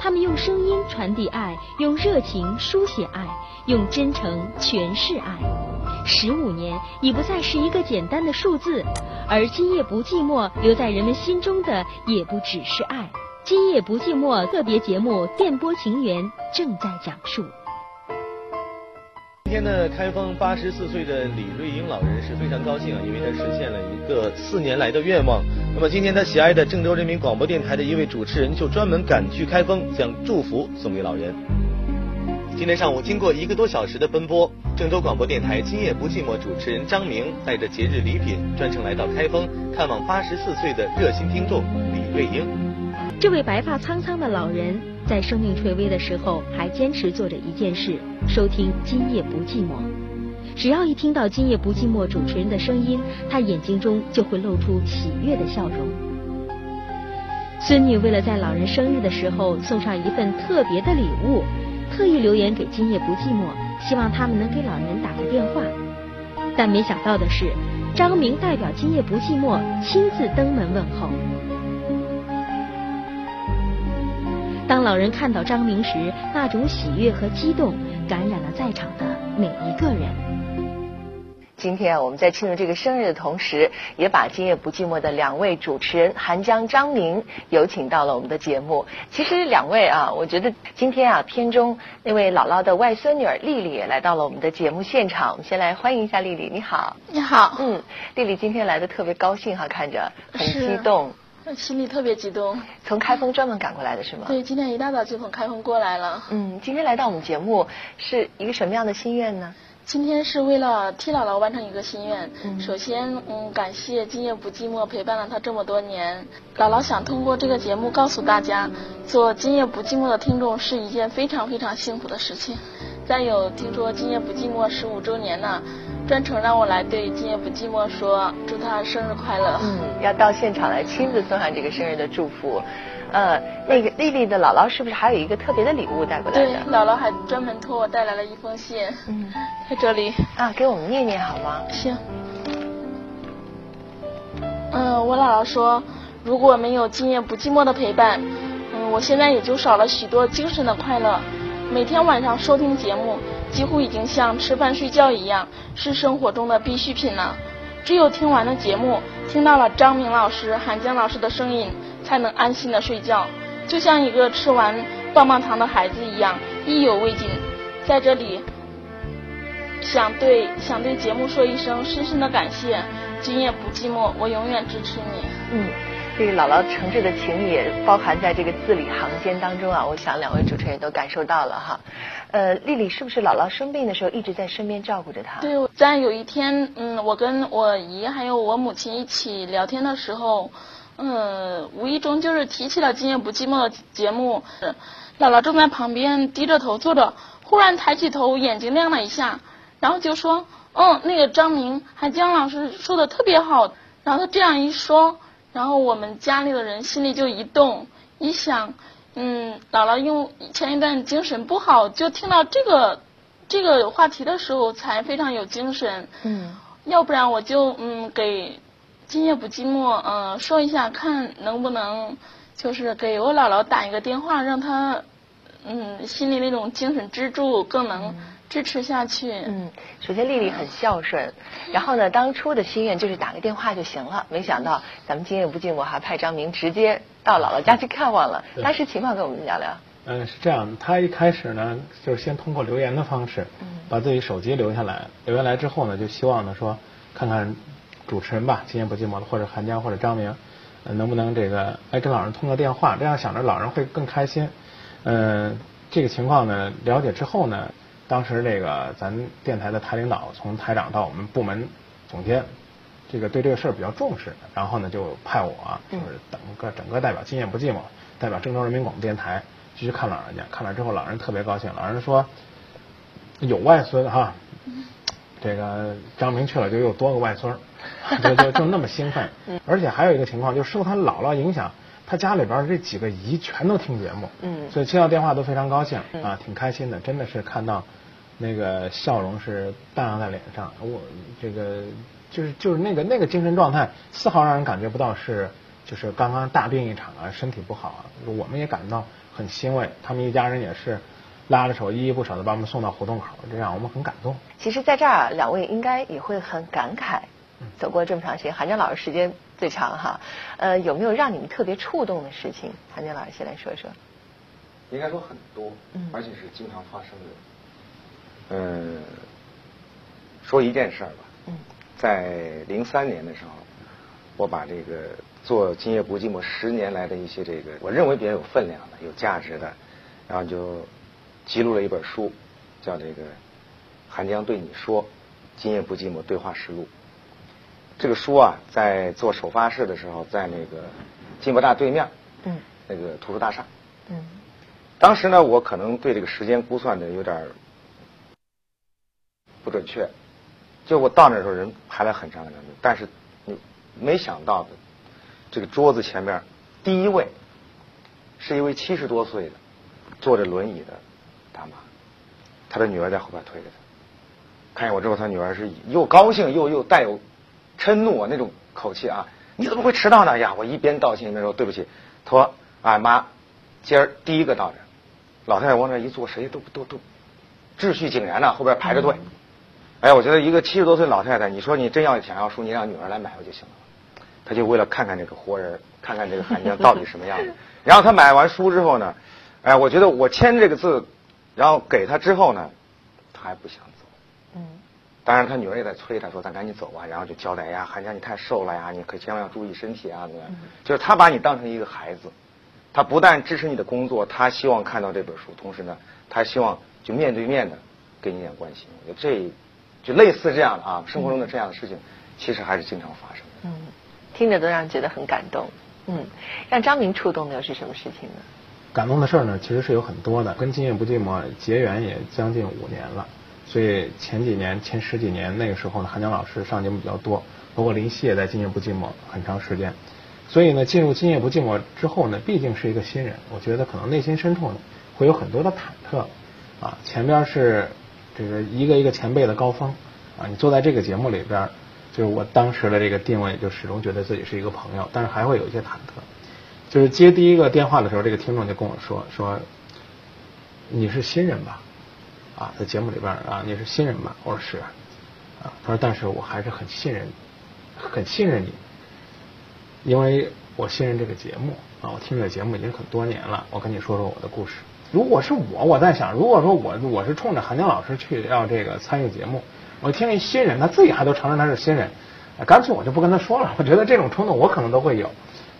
他们用声音传递爱，用热情书写爱，用真诚诠释爱。十五年已不再是一个简单的数字，而今夜不寂寞留在人们心中的也不只是爱。今夜不寂寞特别节目《电波情缘》正在讲述。今天呢，开封八十四岁的李瑞英老人是非常高兴啊，因为他实现了一个四年来的愿望。那么今天他喜爱的郑州人民广播电台的一位主持人就专门赶去开封，将祝福送给老人。今天上午经过一个多小时的奔波，郑州广播电台《今夜不寂寞》主持人张明带着节日礼品，专程来到开封看望八十四岁的热心听众李瑞英。这位白发苍苍的老人，在生命垂危的时候，还坚持做着一件事：收听《今夜不寂寞》。只要一听到《今夜不寂寞》主持人的声音，他眼睛中就会露出喜悦的笑容。孙女为了在老人生日的时候送上一份特别的礼物，特意留言给《今夜不寂寞》，希望他们能给老人打个电话。但没想到的是，张明代表《今夜不寂寞》亲自登门问候。当老人看到张明时，那种喜悦和激动感染了在场的每一个人。今天啊，我们在庆祝这个生日的同时，也把今夜不寂寞的两位主持人韩江、张明有请到了我们的节目。其实两位啊，我觉得今天啊，片中那位姥姥的外孙女儿丽丽也来到了我们的节目现场。我们先来欢迎一下丽丽，你好。你好。嗯，丽丽今天来的特别高兴哈，看着很激动。心里特别激动，从开封专门赶过来的是吗？对，今天一大早就从开封过来了。嗯，今天来到我们节目是一个什么样的心愿呢？今天是为了替姥姥完成一个心愿。嗯，首先，嗯，感谢今夜不寂寞陪伴了她这么多年。姥姥想通过这个节目告诉大家，做今夜不寂寞的听众是一件非常非常幸福的事情。再有，听说今夜不寂寞十五周年呢。专程让我来对今夜不寂寞说祝他生日快乐。嗯，要到现场来亲自送上这个生日的祝福。呃，那个丽丽的姥姥是不是还有一个特别的礼物带过来的？对，姥姥还专门托我带来了一封信。嗯，在这里啊，给我们念念好吗？行。嗯，我姥姥说，如果没有今夜不寂寞的陪伴，嗯，我现在也就少了许多精神的快乐。每天晚上收听节目。几乎已经像吃饭睡觉一样，是生活中的必需品了。只有听完了节目，听到了张明老师、韩江老师的声音，才能安心的睡觉，就像一个吃完棒棒糖的孩子一样，意犹未尽。在这里，想对想对节目说一声深深的感谢。今夜不寂寞，我永远支持你。嗯，这个姥姥诚挚的情也包含在这个字里行间当中啊。我想两位主持人都感受到了哈。呃，丽丽是不是姥姥生病的时候一直在身边照顾着她？对，在有一天，嗯，我跟我姨还有我母亲一起聊天的时候，嗯，无意中就是提起了《今夜不寂寞》的节目。姥姥正在旁边低着头坐着，忽然抬起头，眼睛亮了一下，然后就说：“嗯，那个张明还姜老师说的特别好。”然后他这样一说，然后我们家里的人心里就一动，一想。嗯，姥姥因为前一段精神不好，就听到这个这个话题的时候才非常有精神。嗯，要不然我就嗯给今夜不寂寞嗯说一下，看能不能就是给我姥姥打一个电话，让她嗯心里那种精神支柱更能。支持下去。嗯，首先丽丽很孝顺，然后呢，当初的心愿就是打个电话就行了。没想到咱们今夜不寂寞还派张明直接到姥姥家去看望了。当时情况跟我们聊聊。嗯，是这样，他一开始呢，就是先通过留言的方式，把自己手机留下来，留下来之后呢，就希望呢说，看看主持人吧，今夜不寂寞的，或者韩江或者张明，能不能这个哎跟老人通个电话，这样想着老人会更开心。嗯，这个情况呢，了解之后呢。当时这个咱电台的台领导，从台长到我们部门总监，这个对这个事儿比较重视，然后呢就派我，就是整个整个代表今夜不寂寞，代表郑州人民广播电台去看老人家，看了之后老人特别高兴，老人说有外孙哈，这个张明去了就又多个外孙，就就就那么兴奋，而且还有一个情况，就受他姥姥影响。他家里边这几个姨全都听节目，嗯，所以接到电话都非常高兴啊，挺开心的，真的是看到那个笑容是荡漾在脸上，我这个就是就是那个那个精神状态，丝毫让人感觉不到是就是刚刚大病一场啊，身体不好啊，我们也感到很欣慰，他们一家人也是拉着手依依不舍的把我们送到胡同口，这让我们很感动。其实，在这儿两位应该也会很感慨，走过这么长时间，韩江老师时间最长哈，呃，有没有让你们特别触动的事情？韩江老师先来说说。应该说很多，而且是经常发生的。嗯，说一件事儿吧。嗯。在零三年的时候，我把这个做《今夜不寂寞》十年来的一些这个我认为比较有分量的、有价值的，然后就记录了一本书，叫这个《韩江对你说：今夜不寂寞对话实录》。这个书啊，在做首发式的时候，在那个金博大对面，嗯，那个图书大厦，嗯。当时呢，我可能对这个时间估算的有点不准确，就我到那时候人排了很长很长队，但是你没想到的，这个桌子前面第一位是一位七十多岁的坐着轮椅的大妈，她的女儿在后边推着她，看见我之后，她女儿是又高兴又又带有嗔怒啊那种口气啊，你怎么会迟到呢？呀，我一边道歉一边说对不起，托俺妈今儿第一个到这。老太太往那一坐，谁都都都秩序井然呐，后边排着队。哎，我觉得一个七十多岁老太太，你说你真要想要书，你让女儿来买不就行了？她就为了看看这个活人，看看这个韩江到底什么样子。然后她买完书之后呢，哎，我觉得我签这个字，然后给她之后呢，她还不想。当然，他女儿也在催他说：“咱赶紧走吧。”然后就交代呀：“韩江，你太瘦了呀，你可千万要注意身体啊！”怎么样？就是他把你当成一个孩子。他不但支持你的工作，他希望看到这本书，同时呢，他希望就面对面的给你点关心。我觉得这就类似这样的啊，生活中的这样的事情，其实还是经常发生的。嗯，听着都让人觉得很感动。嗯，让张明触动的又是什么事情呢？感动的事儿呢，其实是有很多的。跟《今夜不寂寞》结缘也将近五年了，所以前几年、前十几年那个时候呢，韩江老师上节目比较多，包括林夕也在《今夜不寂寞》很长时间。所以呢，进入《今夜不寂寞》之后呢，毕竟是一个新人，我觉得可能内心深处呢，会有很多的忐忑。啊，前边是这个一个一个前辈的高峰，啊，你坐在这个节目里边，就是我当时的这个定位，就始终觉得自己是一个朋友，但是还会有一些忐忑。就是接第一个电话的时候，这个听众就跟我说说，你是新人吧？啊，在节目里边啊，你是新人吧？我说是。啊，他说，但是我还是很信任，很信任你。因为我信任这个节目啊，我听这个节目已经很多年了。我跟你说说我的故事。如果是我，我在想，如果说我我是冲着韩江老师去要这个参与节目，我听一新人，他自己还都承认他是新人，干脆我就不跟他说了。我觉得这种冲动我可能都会有。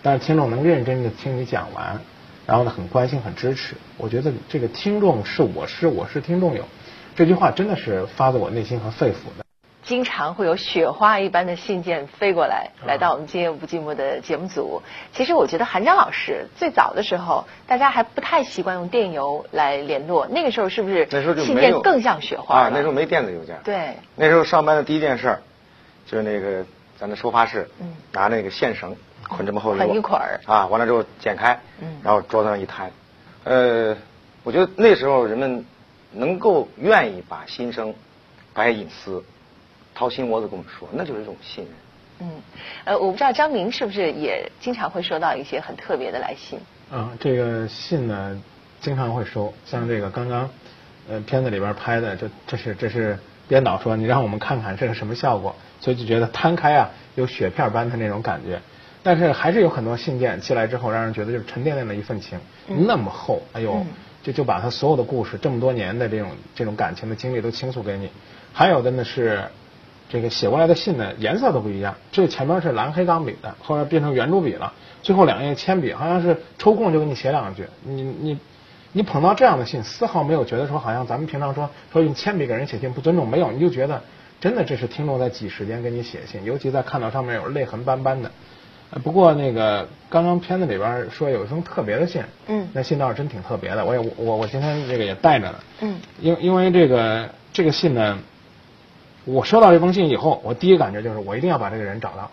但是听众能认真的听你讲完，然后呢很关心很支持，我觉得这个听众是我是我是听众友这句话真的是发自我内心和肺腑的。经常会有雪花一般的信件飞过来，来到我们《今夜不寂寞》的节目组。其实我觉得韩江老师最早的时候，大家还不太习惯用电邮来联络。那个时候是不是？那时候就信件更像雪花啊，那时候没电子邮件。对。那时候上班的第一件事，就是那个咱的收发室，拿那个线绳捆这么厚，捆一捆儿啊，完了之后剪开，然后桌子上一摊。呃，我觉得那时候人们能够愿意把心声、把隐私。掏心窝子跟我们说，那就是一种信任。嗯，呃，我不知道张明是不是也经常会收到一些很特别的来信。啊，这个信呢，经常会收。像这个刚刚，呃，片子里边拍的，这这是这是编导说，你让我们看看这是什么效果，所以就觉得摊开啊，有雪片般的那种感觉。但是还是有很多信件寄来之后，让人觉得就是沉甸甸的一份情，那么厚，哎呦，就就把他所有的故事，这么多年的这种这种感情的经历都倾诉给你。还有的呢是。这个写过来的信呢，颜色都不一样。这前面是蓝黑钢笔的，后面变成圆珠笔了。最后两页铅笔，好像是抽空就给你写两句。你你你捧到这样的信，丝毫没有觉得说好像咱们平常说说用铅笔给人写信不尊重，没有，你就觉得真的这是听众在挤时间给你写信，尤其在看到上面有泪痕斑斑的。不过那个刚刚片子里边说有一封特别的信，嗯，那信倒是真挺特别的。我也我我今天这个也带着呢，嗯，因因为这个这个信呢。我收到这封信以后，我第一感觉就是我一定要把这个人找到。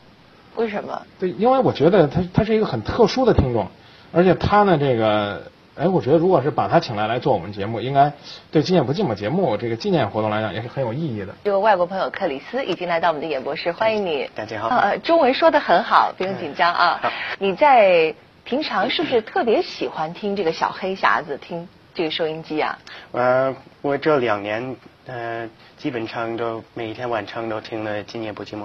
为什么？对，因为我觉得他他是一个很特殊的听众，而且他呢，这个，哎，我觉得如果是把他请来来做我们节目，应该对《今夜不寂寞》节目这个纪念活动来讲也是很有意义的。这位外国朋友克里斯已经来到我们的演播室，欢迎你。大家好。呃，中文说的很好，不用紧张啊。你在平常是不是特别喜欢听这个小黑匣子，听这个收音机啊？呃，我这两年呃，基本上都每天晚上都听了《今夜不寂寞》。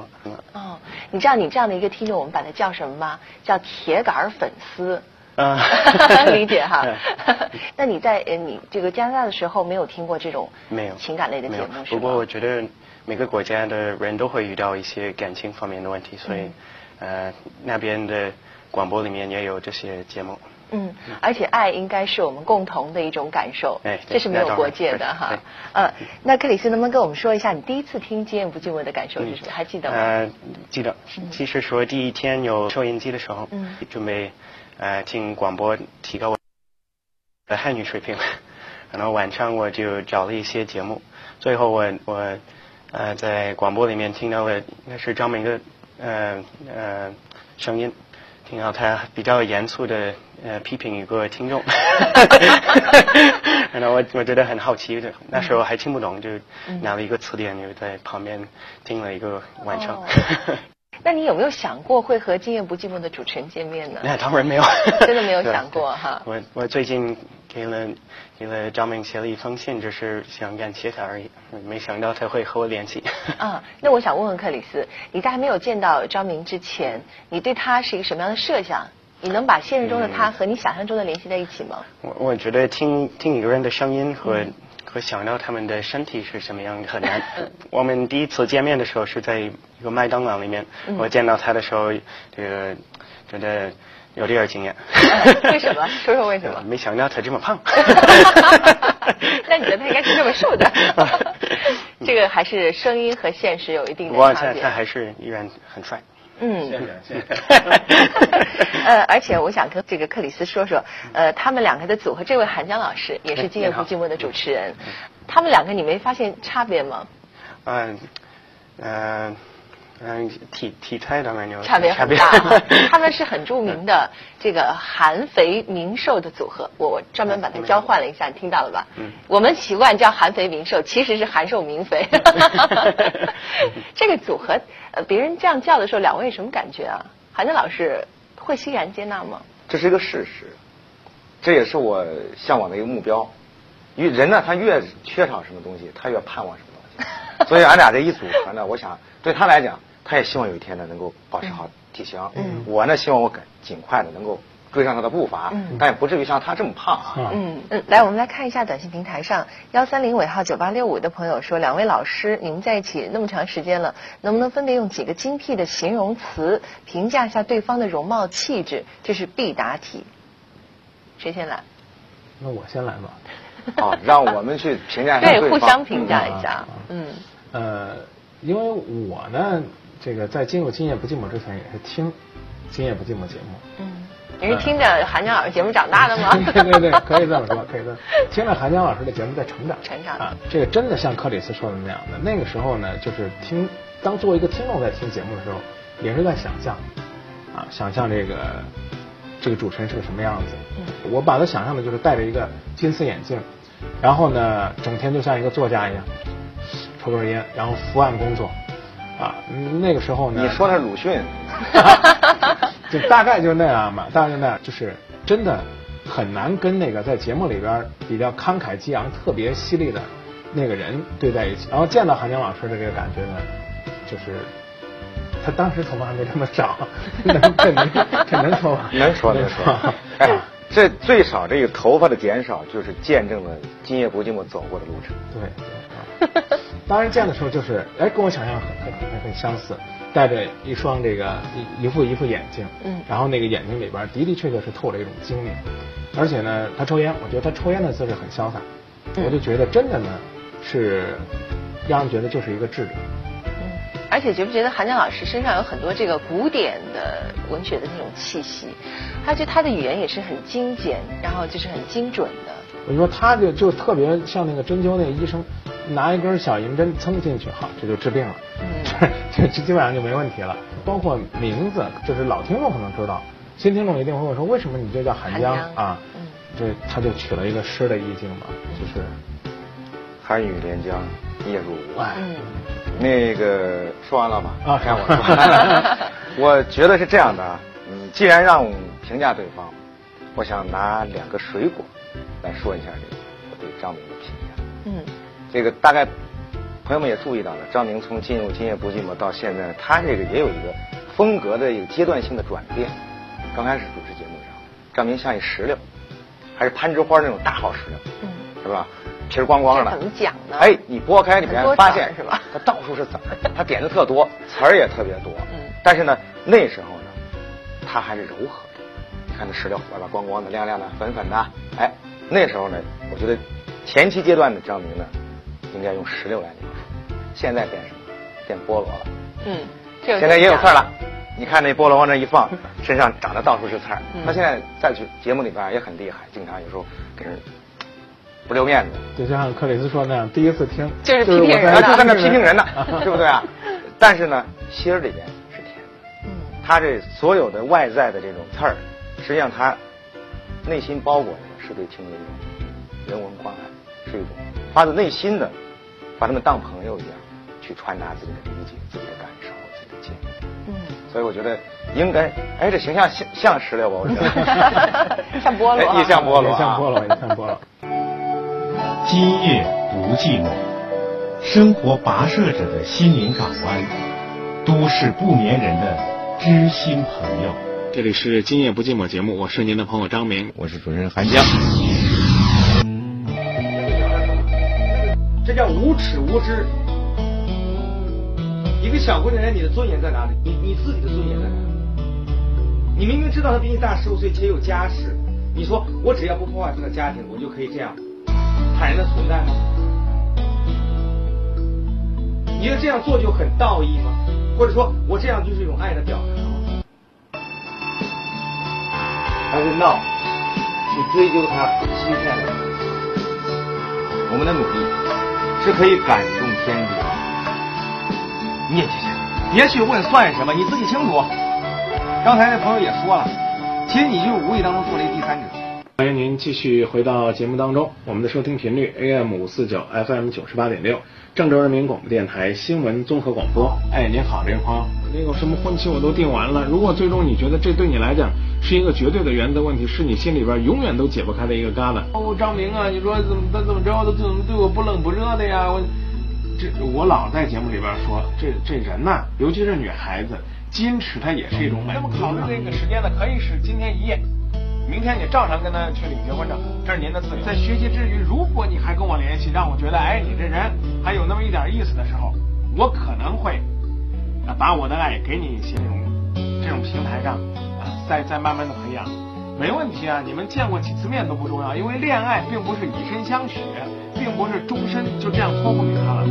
哦，你知道你这样的一个听众，我们把它叫什么吗？叫铁杆粉丝。啊，理解哈。那你在呃你这个加拿大的时候，没有听过这种没有情感类的节目是不过我觉得每个国家的人都会遇到一些感情方面的问题，所以呃那边的广播里面也有这些节目。嗯，而且爱应该是我们共同的一种感受，哎，这是没有国界的哈。呃，那克里斯能不能跟我们说一下你第一次听《今夜不寂寞》的感受是什么？还记得吗？呃，记得。其实说第一天有收音机的时候，嗯，准备。呃，听广播提高我的汉语水平，然后晚上我就找了一些节目，最后我我呃在广播里面听到了应该是张明的呃呃声音，听到他比较严肃的呃批评一个听众，然后我我觉得很好奇的，那时候还听不懂，就拿了一个词典就在旁边听了一个晚上。那你有没有想过会和《今夜不寂寞》的主持人见面呢？那 当然没有，真的没有想过哈。我我最近给了给了张明写了一封信，只是想感谢他而已，没想到他会和我联系。啊，那我想问问克里斯，你在还没有见到张明之前，你对他是一个什么样的设想？你能把现实中的他和你想象中的联系在一起吗？我我觉得听听一个人的声音和。和想到他们的身体是什么样很难。我们第一次见面的时候是在一个麦当劳里面，我见到他的时候，这个觉得有点惊讶。为什么？说说为什么？没想到他这么胖。那你觉得他应该是这么瘦的？这个还是声音和现实有一定的差别。他还是依然很帅。嗯，呃，而且我想跟这个克里斯说说，呃，他们两个的组合，这位韩江老师也是《今夜不寂寞》的主持人，他们两个你没发现差别吗？嗯，嗯。嗯，体体态当然有差别很大。他们是很著名的这个韩肥明瘦的组合，我我专门把它交换了一下，你听到了吧？嗯。我们习惯叫韩肥明瘦，其实是韩瘦明肥。这个组合，呃，别人这样叫的时候，两位什么感觉啊？韩江老师会欣然接纳吗？这是一个事实，这也是我向往的一个目标。因为人呢，他越缺少什么东西，他越盼望什么东西。所以俺俩这一组合呢，我想对他来讲。他也希望有一天呢能够保持好体型，嗯，我呢希望我赶尽快的能够追上他的步伐，嗯，但也不至于像他这么胖啊，嗯嗯，来我们来看一下短信平台上幺三零尾号九八六五的朋友说，两位老师你们在一起那么长时间了，能不能分别用几个精辟的形容词评价一下对方的容貌气质？这是必答题，谁先来？那我先来吧。好，让我们去评价一下对互相评价一下，嗯，呃，因为我呢。这个在进入《今夜不寂寞》之前，也是听《今夜不寂寞》节目。嗯，你是听着韩江老师节目长大的吗？对对对，可以这么说，可以这么听着韩江老师的节目在成长。成长啊，这个真的像克里斯说的那样的。那个时候呢，就是听当作为一个听众在听节目的时候，也是在想象啊，想象这个这个主持人是个什么样子。嗯，我把他想象的就是戴着一个金丝眼镜，然后呢，整天就像一个作家一样，抽根烟，然后伏案工作。啊，那个时候呢？你说他鲁迅，就大概就那样吧，大概就那样，就是真的很难跟那个在节目里边比较慷慨激昂、特别犀利的那个人对在一起。然后见到韩江老师的这个感觉呢，就是他当时头发还没这么长，能这能这能说吗？能说能说。哎，这最少这个头发的减少，就是见证了今夜不寂寞走过的路程。对对。当然见的时候就是，哎，跟我想象很很很很相似，戴着一双这个一一副一副眼镜，嗯，然后那个眼睛里边的的确确是透着一种精明，而且呢，他抽烟，我觉得他抽烟的姿势很潇洒，我就觉得真的呢是让人觉得就是一个智者。嗯，而且觉不觉得韩江老师身上有很多这个古典的文学的那种气息，他觉得他的语言也是很精简，然后就是很精准的。我说他就就特别像那个针灸那个医生。拿一根小银针蹭进去，好，这就治病了。嗯，这 这基本上就没问题了。包括名字，就是老听众可能知道，新听众一定会问说，为什么你这叫寒江啊？嗯，这他就取了一个诗的意境嘛，就是寒雨连江夜入吴。嗯，那个说完了吧？啊，该我 说。我觉得是这样的，嗯，既然让评价对方，我想拿两个水果来说一下这个我对张明的评价。嗯，这个大概朋友们也注意到了，张明从进入《今夜不寂寞》到现在，他这个也有一个风格的一个阶段性的转变。刚开始主持节目上，张明像一石榴，还是攀枝花那种大号石榴，嗯，是吧？皮儿光光的。怎么讲呢？哎，你剥开里面发现是吧？它到处是籽儿，它点子特多，词儿也特别多。嗯。但是呢，那时候呢，它还是柔和的。你看那石榴，外边光光的、亮亮的、粉粉的。哎，那时候呢，我觉得前期阶段的张明呢，应该用石榴来描述。现在变什么？变菠萝了。嗯。现在也有刺儿了。你看那菠萝往那一放，身上长得到处是刺儿。他现在在去节目里边也很厉害，经常有时候给人不留面子。就像克里斯说那样，第一次听就是批评人，就在那批评人呢，对不对啊？但是呢，心儿里边是甜的。嗯。他这所有的外在的这种刺儿，实际上他内心包裹的是对听众一种人文关爱，是一种发自内心的把他们当朋友一样去传达自己的理解、自己的感受、自己的建议。嗯所以我觉得应该，哎，这形象像像石榴吧？我觉得 像菠萝，也像菠萝，像菠萝，也像菠萝。今夜不寂寞，生活跋涉者的心灵港湾，都市不眠人的知心朋友。这里是今夜不寂寞节目，我是您的朋友张明，我是主持人韩江。这叫无耻无知。一个小姑娘，你的尊严在哪里？你你自己的尊严在哪里？你明明知道她比你大十五岁且有家室，你说我只要不破坏她的家庭，我就可以这样坦然的存在吗？你觉得这样做就很道义吗？或者说我这样就是一种爱的表达吗？还是闹去追究他欺骗的？我们的努力是可以感动天地。你也别去问算什么，你自己清楚。刚才那朋友也说了，其实你就是无意当中做了一第三者。欢迎您继续回到节目当中，我们的收听频率 AM 五四九 FM 九十八点六，郑州人民广播电台新闻综合广播。哎，您好，这位朋友，那个什么婚期我都定完了。如果最终你觉得这对你来讲是一个绝对的原则问题，是你心里边永远都解不开的一个疙瘩。哦，张明啊，你说怎么怎么着，他怎么对我不冷不热的呀？我。这我老在节目里边说，这这人呐，尤其是女孩子，矜持它也是一种美。那么考虑这个时间呢，可以是今天一夜，明天你照常跟他去领结婚证，这是您的自由。在学习之余，如果你还跟我联系，让我觉得哎，你这人还有那么一点意思的时候，我可能会把我的爱给你一些这种这种平台上啊，再再慢慢的培养，没问题啊。你们见过几次面都不重要，因为恋爱并不是以身相许。并不是终身就这样托付给他了。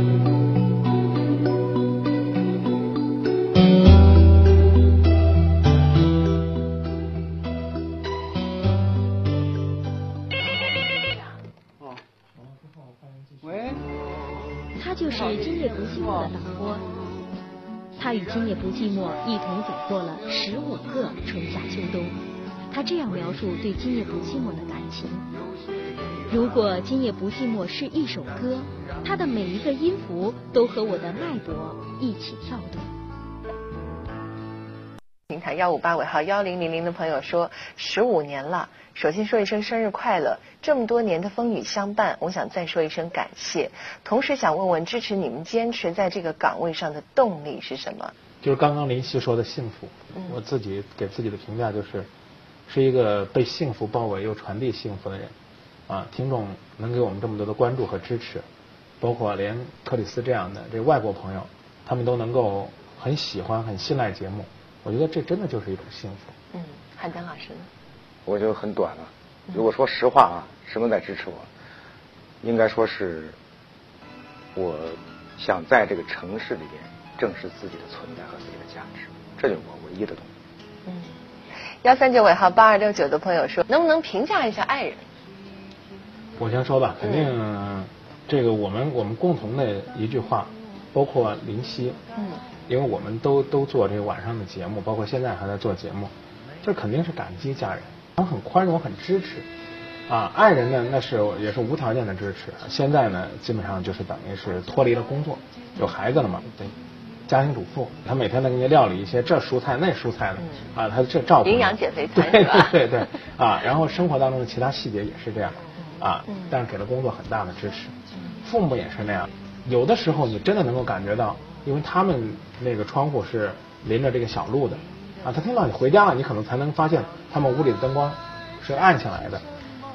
不寂寞一同走过了十五个春夏秋冬，他这样描述对今夜不寂寞的感情。如果今夜不寂寞是一首歌，它的每一个音符都和我的脉搏一起跳动。平台幺五八尾号幺零零零的朋友说，十五年了，首先说一声生日快乐，这么多年的风雨相伴，我想再说一声感谢，同时想问问支持你们坚持在这个岗位上的动力是什么？就是刚刚林夕说的幸福，我自己给自己的评价就是，是一个被幸福包围又传递幸福的人。啊，听众能给我们这么多的关注和支持，包括连克里斯这样的这外国朋友，他们都能够很喜欢、很信赖节目，我觉得这真的就是一种幸福。嗯，汉江老师呢？我就很短了。如果说实话啊，什么在支持我？应该说是，我想在这个城市里边正视自己的存在和自己的价值，这就是我唯一的东西。嗯，幺三九尾号八二六九的朋友说，能不能评价一下爱人？我先说吧，肯定这个我们我们共同的一句话，包括林夕，嗯，因为我们都都做这个晚上的节目，包括现在还在做节目，这肯定是感激家人，他很宽容，很支持，啊，爱人呢那是也是无条件的支持，现在呢基本上就是等于是脱离了工作，有孩子了嘛，对，家庭主妇，她每天能给你料理一些这蔬菜那蔬菜的，啊，她这照顾营养减肥餐对对对对，啊，然后生活当中的其他细节也是这样，啊，但是给了工作很大的支持，父母也是那样，有的时候你真的能够感觉到，因为他们那个窗户是临着这个小路的，啊，他听到你回家了，你可能才能发现他们屋里的灯光是暗下来的。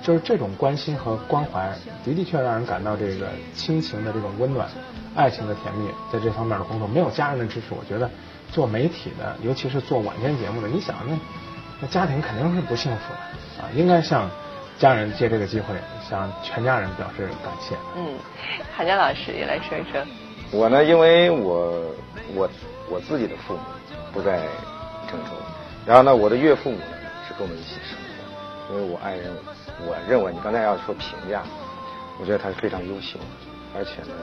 就是这种关心和关怀，的的确让人感到这个亲情的这种温暖，爱情的甜蜜，在这方面的工作没有家人的支持，我觉得做媒体的，尤其是做晚间节目的，你想那那家庭肯定是不幸福的啊，应该向家人借这个机会向全家人表示感谢。嗯，韩江老师也来说一说。我呢，因为我我我自己的父母不在郑州，然后呢，我的岳父母呢是跟我们一起生活，因为我爱人。我认为你刚才要说评价，我觉得他是非常优秀的，而且呢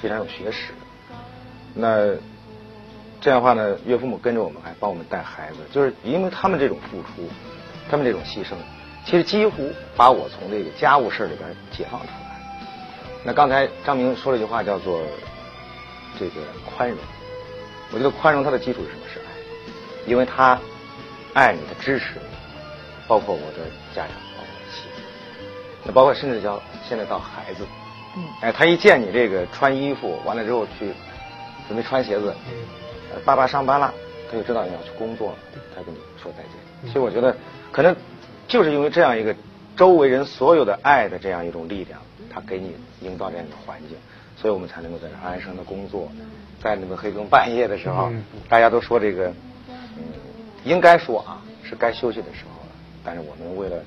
非常有学识。那这样的话呢，岳父母跟着我们还帮我们带孩子，就是因为他们这种付出，他们这种牺牲，其实几乎把我从这个家务事里边解放出来。那刚才张明说了。一句话，叫做这个宽容。我觉得宽容它的基础是什么？是爱，因为他爱你，他支持。包括我的家长，包括妻子，那包括甚至叫现在到孩子，嗯，哎，他一见你这个穿衣服完了之后去准备穿鞋子，嗯，爸爸上班了，他就知道你要去工作了，他跟你说再见。所以我觉得，可能就是因为这样一个周围人所有的爱的这样一种力量，他给你营造这样一个环境，所以我们才能够在这安生的工作，在那个黑更半夜的时候，大家都说这个，嗯，应该说啊，是该休息的时候。但是我们为了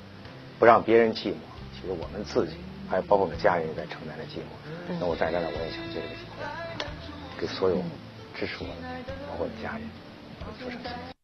不让别人寂寞，其实我们自己还有包括我们家人也在承担着寂寞。那我在这儿，我也想借这个机会，给所有支持我的，包括我的家人，说声谢谢。